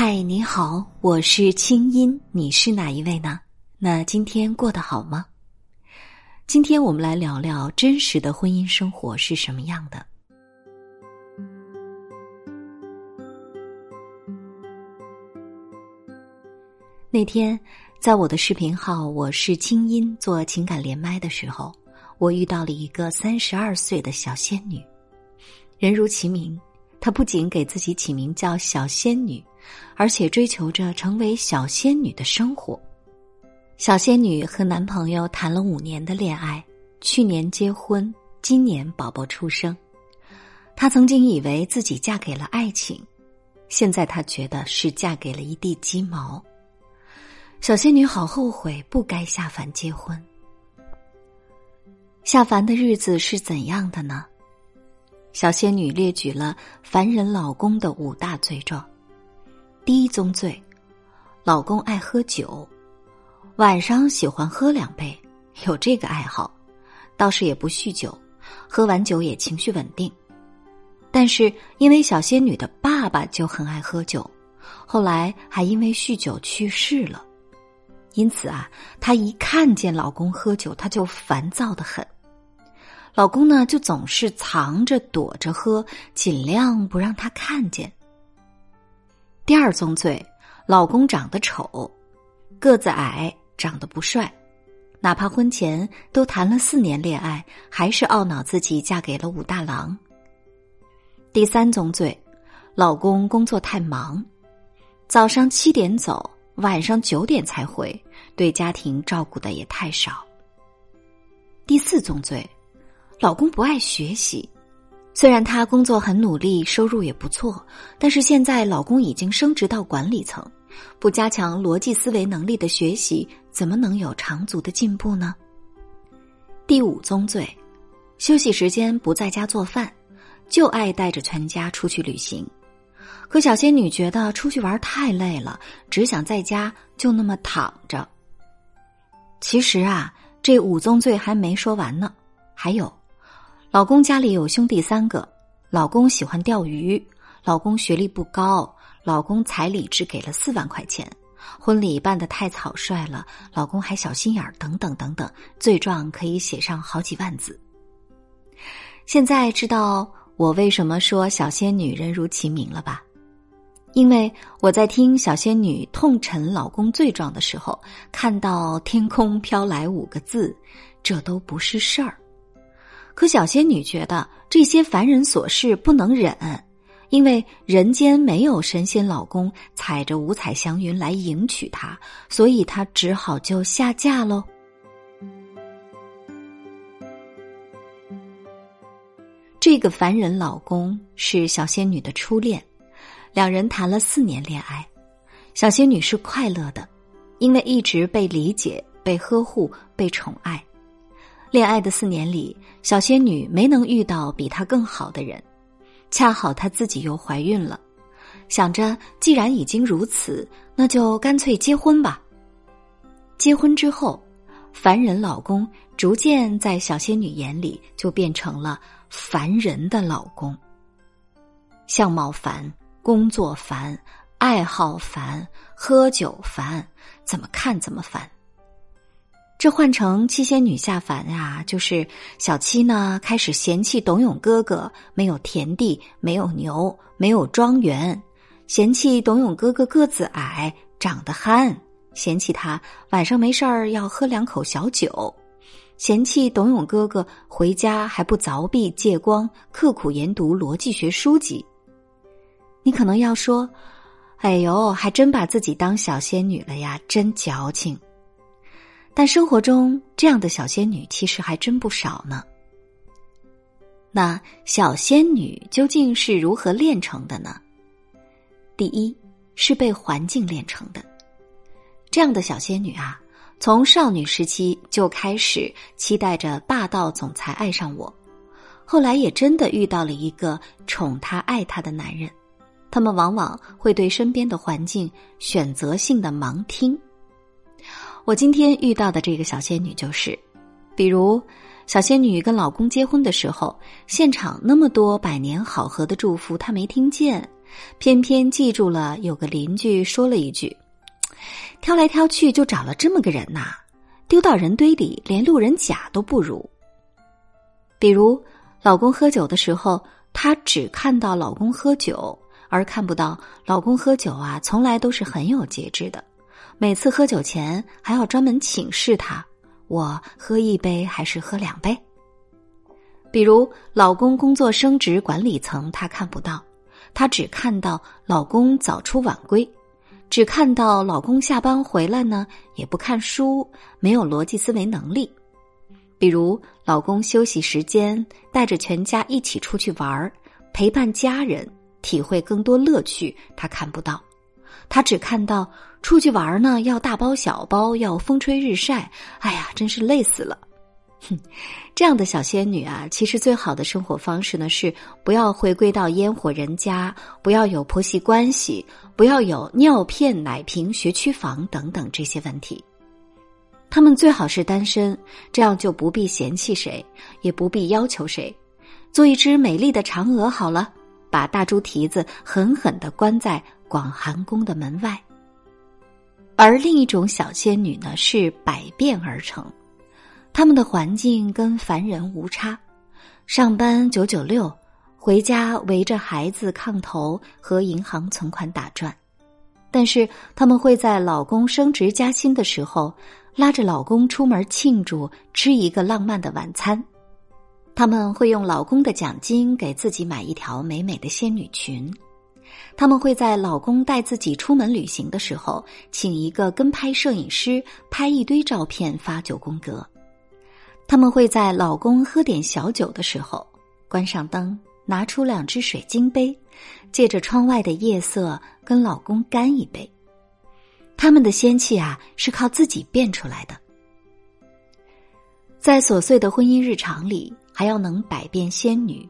嗨，你好，我是清音，你是哪一位呢？那今天过得好吗？今天我们来聊聊真实的婚姻生活是什么样的。那天，在我的视频号“我是清音”做情感连麦的时候，我遇到了一个三十二岁的小仙女。人如其名，她不仅给自己起名叫小仙女，而且追求着成为小仙女的生活。小仙女和男朋友谈了五年的恋爱，去年结婚，今年宝宝出生。她曾经以为自己嫁给了爱情，现在她觉得是嫁给了一地鸡毛。小仙女好后悔不该下凡结婚。下凡的日子是怎样的呢？小仙女列举了凡人老公的五大罪状。第一宗罪，老公爱喝酒。晚上喜欢喝两杯，有这个爱好，倒是也不酗酒，喝完酒也情绪稳定。但是因为小仙女的爸爸就很爱喝酒，后来还因为酗酒去世了，因此啊，她一看见老公喝酒，她就烦躁的很。老公呢，就总是藏着躲着喝，尽量不让她看见。第二宗罪，老公长得丑，个子矮。长得不帅，哪怕婚前都谈了四年恋爱，还是懊恼自己嫁给了武大郎。第三宗罪，老公工作太忙，早上七点走，晚上九点才回，对家庭照顾的也太少。第四宗罪，老公不爱学习，虽然他工作很努力，收入也不错，但是现在老公已经升职到管理层。不加强逻辑思维能力的学习，怎么能有长足的进步呢？第五宗罪，休息时间不在家做饭，就爱带着全家出去旅行。可小仙女觉得出去玩太累了，只想在家就那么躺着。其实啊，这五宗罪还没说完呢。还有，老公家里有兄弟三个，老公喜欢钓鱼，老公学历不高。老公彩礼只给了四万块钱，婚礼办的太草率了，老公还小心眼儿，等等等等，罪状可以写上好几万字。现在知道我为什么说小仙女人如其名了吧？因为我在听小仙女痛陈老公罪状的时候，看到天空飘来五个字，这都不是事儿。可小仙女觉得这些凡人琐事不能忍。因为人间没有神仙老公踩着五彩祥云来迎娶她，所以她只好就下嫁喽。这个凡人老公是小仙女的初恋，两人谈了四年恋爱，小仙女是快乐的，因为一直被理解、被呵护、被宠爱。恋爱的四年里，小仙女没能遇到比她更好的人。恰好她自己又怀孕了，想着既然已经如此，那就干脆结婚吧。结婚之后，凡人老公逐渐在小仙女眼里就变成了凡人的老公。相貌烦，工作烦，爱好烦，喝酒烦，怎么看怎么烦。这换成七仙女下凡呀，就是小七呢开始嫌弃董永哥哥没有田地、没有牛、没有庄园，嫌弃董永哥哥个子矮、长得憨，嫌弃他晚上没事儿要喝两口小酒，嫌弃董永哥哥回家还不凿壁借光、刻苦研读逻辑学书籍。你可能要说：“哎呦，还真把自己当小仙女了呀，真矫情。”但生活中这样的小仙女其实还真不少呢。那小仙女究竟是如何炼成的呢？第一，是被环境炼成的。这样的小仙女啊，从少女时期就开始期待着霸道总裁爱上我，后来也真的遇到了一个宠她爱她的男人。他们往往会对身边的环境选择性的盲听。我今天遇到的这个小仙女就是，比如小仙女跟老公结婚的时候，现场那么多百年好合的祝福，她没听见，偏偏记住了有个邻居说了一句：“挑来挑去就找了这么个人呐，丢到人堆里连路人甲都不如。”比如，老公喝酒的时候，她只看到老公喝酒，而看不到老公喝酒啊，从来都是很有节制的。每次喝酒前还要专门请示他：我喝一杯还是喝两杯？比如，老公工作升职管理层，他看不到。他只看到老公早出晚归，只看到老公下班回来呢，也不看书，没有逻辑思维能力。比如，老公休息时间带着全家一起出去玩陪伴家人，体会更多乐趣，他看不到。她只看到出去玩呢，要大包小包，要风吹日晒，哎呀，真是累死了。哼，这样的小仙女啊，其实最好的生活方式呢是不要回归到烟火人家，不要有婆媳关系，不要有尿片、奶瓶、学区房等等这些问题。他们最好是单身，这样就不必嫌弃谁，也不必要求谁，做一只美丽的嫦娥好了，把大猪蹄子狠狠的关在广寒宫的门外。而另一种小仙女呢，是百变而成。他们的环境跟凡人无差，上班九九六，回家围着孩子炕头和银行存款打转。但是他们会在老公升职加薪的时候，拉着老公出门庆祝，吃一个浪漫的晚餐。他们会用老公的奖金给自己买一条美美的仙女裙。他们会在老公带自己出门旅行的时候，请一个跟拍摄影师拍一堆照片发九宫格。他们会在老公喝点小酒的时候，关上灯，拿出两只水晶杯，借着窗外的夜色跟老公干一杯。他们的仙气啊，是靠自己变出来的。在琐碎的婚姻日常里，还要能百变仙女，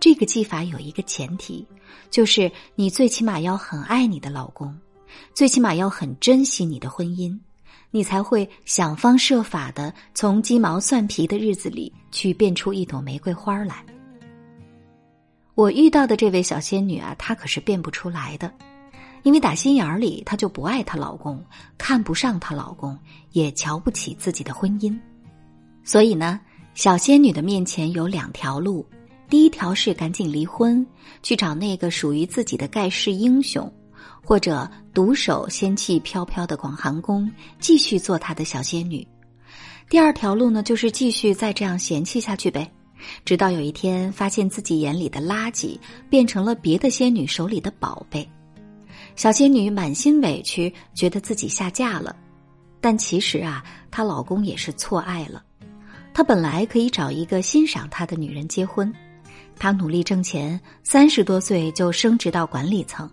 这个技法有一个前提，就是你最起码要很爱你的老公，最起码要很珍惜你的婚姻。你才会想方设法的从鸡毛蒜皮的日子里去变出一朵玫瑰花来。我遇到的这位小仙女啊，她可是变不出来的，因为打心眼儿里她就不爱她老公，看不上她老公，也瞧不起自己的婚姻。所以呢，小仙女的面前有两条路：第一条是赶紧离婚，去找那个属于自己的盖世英雄。或者独守仙气飘飘的广寒宫，继续做他的小仙女。第二条路呢，就是继续再这样嫌弃下去呗，直到有一天发现自己眼里的垃圾变成了别的仙女手里的宝贝。小仙女满心委屈，觉得自己下嫁了，但其实啊，她老公也是错爱了。他本来可以找一个欣赏他的女人结婚，他努力挣钱，三十多岁就升职到管理层。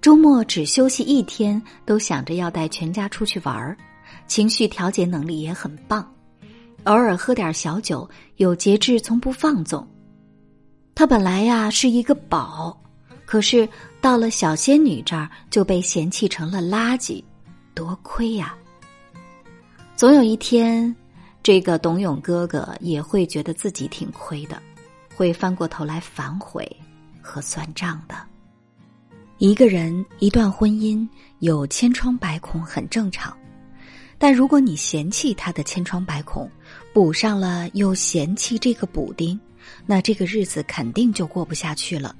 周末只休息一天，都想着要带全家出去玩儿，情绪调节能力也很棒，偶尔喝点小酒，有节制，从不放纵。他本来呀是一个宝，可是到了小仙女这儿就被嫌弃成了垃圾，多亏呀！总有一天，这个董永哥哥也会觉得自己挺亏的，会翻过头来反悔和算账的。一个人一段婚姻有千疮百孔很正常，但如果你嫌弃他的千疮百孔，补上了又嫌弃这个补丁，那这个日子肯定就过不下去了。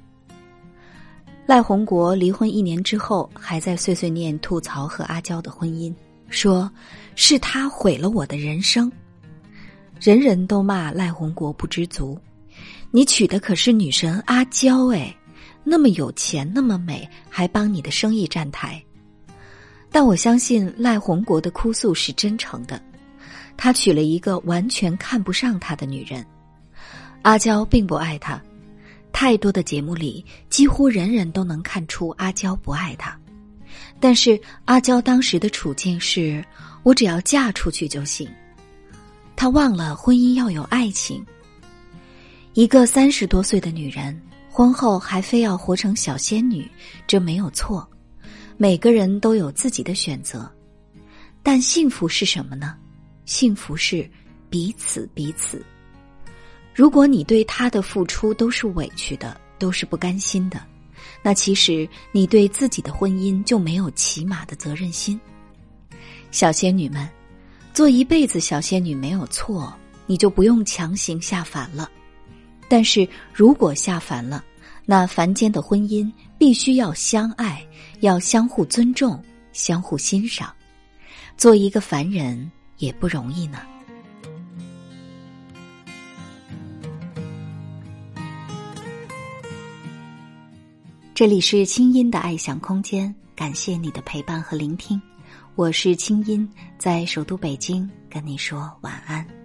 赖红国离婚一年之后，还在碎碎念吐槽和阿娇的婚姻，说是他毁了我的人生。人人都骂赖红国不知足，你娶的可是女神阿娇哎。那么有钱，那么美，还帮你的生意站台，但我相信赖红国的哭诉是真诚的。他娶了一个完全看不上他的女人，阿娇并不爱他。太多的节目里，几乎人人都能看出阿娇不爱他。但是阿娇当时的处境是：我只要嫁出去就行。他忘了婚姻要有爱情。一个三十多岁的女人。婚后还非要活成小仙女，这没有错。每个人都有自己的选择，但幸福是什么呢？幸福是彼此彼此。如果你对他的付出都是委屈的，都是不甘心的，那其实你对自己的婚姻就没有起码的责任心。小仙女们，做一辈子小仙女没有错，你就不用强行下凡了。但是如果下凡了，那凡间的婚姻必须要相爱，要相互尊重，相互欣赏。做一个凡人也不容易呢。这里是清音的爱想空间，感谢你的陪伴和聆听，我是清音，在首都北京跟你说晚安。